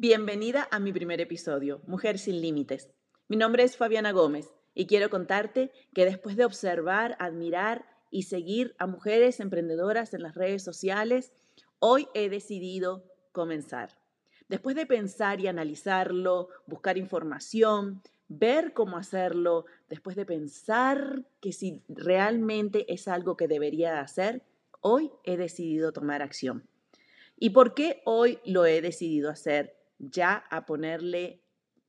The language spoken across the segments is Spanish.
Bienvenida a mi primer episodio, Mujer sin Límites. Mi nombre es Fabiana Gómez y quiero contarte que después de observar, admirar y seguir a mujeres emprendedoras en las redes sociales, hoy he decidido comenzar. Después de pensar y analizarlo, buscar información, ver cómo hacerlo, después de pensar que si realmente es algo que debería hacer, hoy he decidido tomar acción. ¿Y por qué hoy lo he decidido hacer? Ya a ponerle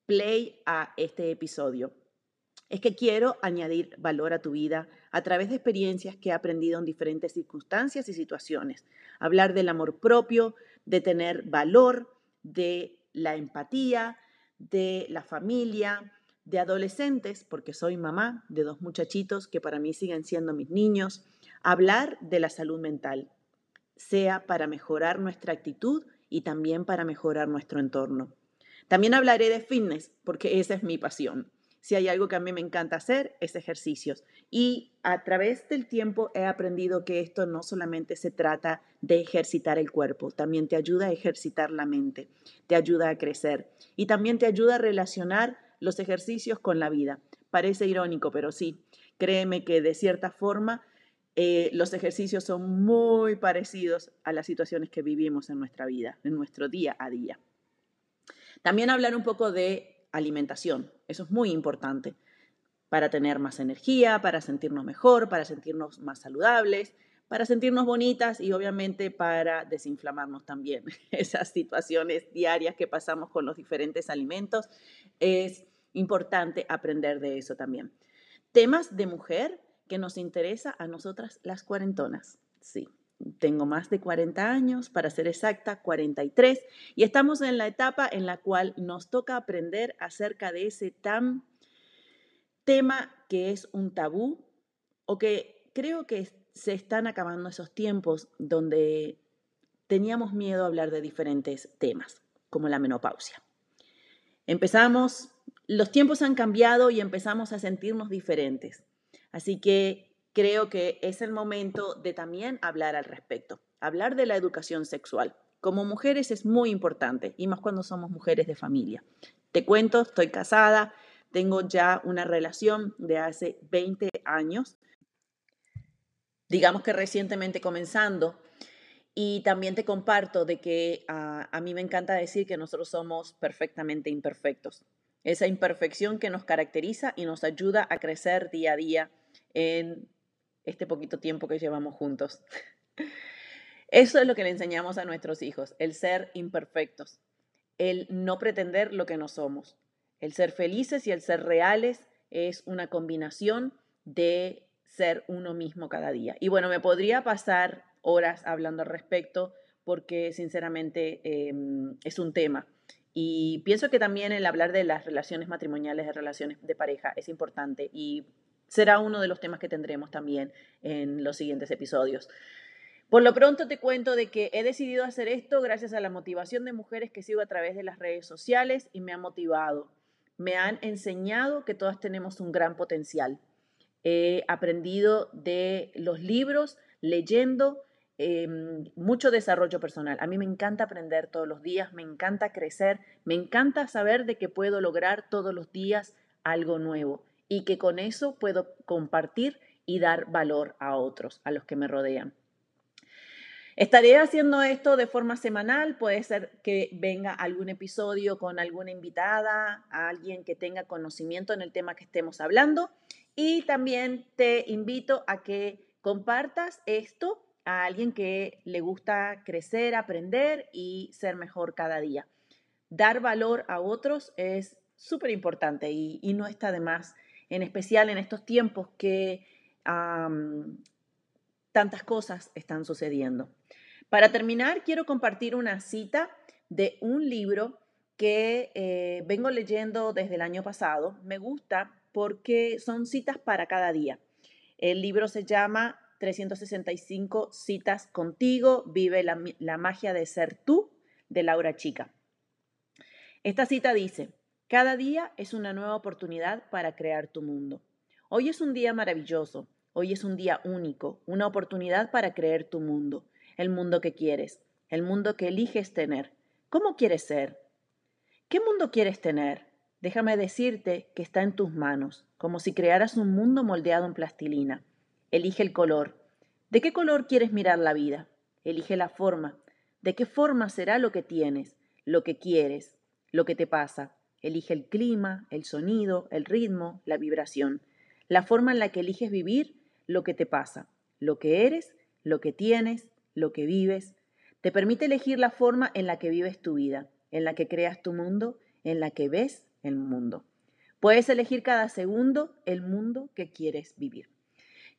play a este episodio. Es que quiero añadir valor a tu vida a través de experiencias que he aprendido en diferentes circunstancias y situaciones. Hablar del amor propio, de tener valor, de la empatía, de la familia, de adolescentes, porque soy mamá de dos muchachitos que para mí siguen siendo mis niños, hablar de la salud mental, sea para mejorar nuestra actitud y también para mejorar nuestro entorno. También hablaré de fitness, porque esa es mi pasión. Si hay algo que a mí me encanta hacer, es ejercicios. Y a través del tiempo he aprendido que esto no solamente se trata de ejercitar el cuerpo, también te ayuda a ejercitar la mente, te ayuda a crecer y también te ayuda a relacionar los ejercicios con la vida. Parece irónico, pero sí, créeme que de cierta forma eh, los ejercicios son muy parecidos a las situaciones que vivimos en nuestra vida, en nuestro día a día. También hablar un poco de alimentación, eso es muy importante para tener más energía, para sentirnos mejor, para sentirnos más saludables, para sentirnos bonitas y obviamente para desinflamarnos también. Esas situaciones diarias que pasamos con los diferentes alimentos, es importante aprender de eso también. Temas de mujer que nos interesa a nosotras las cuarentonas. Sí, tengo más de 40 años, para ser exacta, 43, y estamos en la etapa en la cual nos toca aprender acerca de ese tan tema que es un tabú o que creo que se están acabando esos tiempos donde teníamos miedo a hablar de diferentes temas, como la menopausia. Empezamos, los tiempos han cambiado y empezamos a sentirnos diferentes. Así que creo que es el momento de también hablar al respecto, hablar de la educación sexual. Como mujeres es muy importante, y más cuando somos mujeres de familia. Te cuento, estoy casada, tengo ya una relación de hace 20 años digamos que recientemente comenzando. Y también te comparto de que ah, a mí me encanta decir que nosotros somos perfectamente imperfectos. Esa imperfección que nos caracteriza y nos ayuda a crecer día a día en este poquito tiempo que llevamos juntos. Eso es lo que le enseñamos a nuestros hijos, el ser imperfectos, el no pretender lo que no somos. El ser felices y el ser reales es una combinación de ser uno mismo cada día. Y bueno, me podría pasar horas hablando al respecto porque sinceramente em, es un tema. Y pienso que también el hablar de las relaciones matrimoniales, de relaciones de pareja, es importante y será uno de los temas que tendremos también en los siguientes episodios. Por lo pronto te cuento de que he decidido hacer esto gracias a la motivación de mujeres que sigo a través de las redes sociales y me ha motivado. Me han enseñado que todas tenemos un gran potencial He aprendido de los libros, leyendo, em, mucho desarrollo personal. A mí me encanta aprender todos los días, me encanta crecer, me encanta saber de que puedo lograr todos los días algo nuevo y que con eso puedo compartir y dar valor a otros, a los que me rodean. Estaré haciendo esto de forma semanal, puede ser que venga algún episodio con alguna invitada, alguien que tenga conocimiento en el tema que estemos hablando y también te invito a que compartas esto a alguien que le gusta crecer, aprender y ser mejor cada día. Dar valor a otros es súper importante y, no está de más, en especial en estos tiempos que tantas cosas están sucediendo. Para terminar, quiero compartir una cita de un libro que eh, vengo leyendo desde el año pasado. Me gusta porque son citas para cada día. El libro se llama 365 citas contigo, vive la, la magia de ser tú, de Laura Chica. Esta cita dice, cada día es una nueva oportunidad para crear tu mundo. Hoy es un día maravilloso, hoy es un día único, una oportunidad para crear tu mundo, el mundo que quieres, el mundo que eliges tener. ¿Cómo quieres ser? ¿Qué mundo quieres tener? Déjame decirte que está en tus manos, como si crearas un mundo moldeado en plastilina. Elige el color. ¿De qué color quieres mirar la vida? Elige la forma. ¿De qué forma será lo que tienes, lo que quieres, lo que te pasa? Elige el clima, el sonido, el ritmo, la vibración. La forma en la que eliges vivir lo que te pasa, lo que eres, lo que tienes, lo que vives. Te permite elegir la forma en la que vives tu vida en la que creas tu mundo, en la que ves el mundo. Puedes elegir cada segundo el mundo que quieres vivir.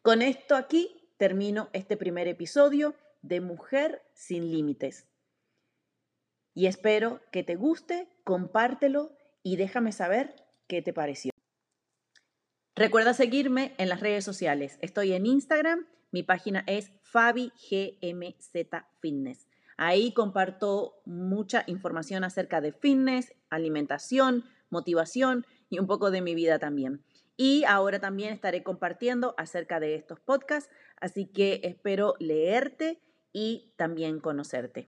Con esto aquí termino este primer episodio de Mujer sin Límites. Y espero que te guste, compártelo y déjame saber qué te pareció. Recuerda seguirme en las redes sociales. Estoy en Instagram, mi página es FabiGMZ Fitness. Ahí comparto mucha información acerca de fitness, alimentación, motivación y un poco de mi vida también. Y ahora también estaré compartiendo acerca de estos podcasts, así que espero leerte y también conocerte.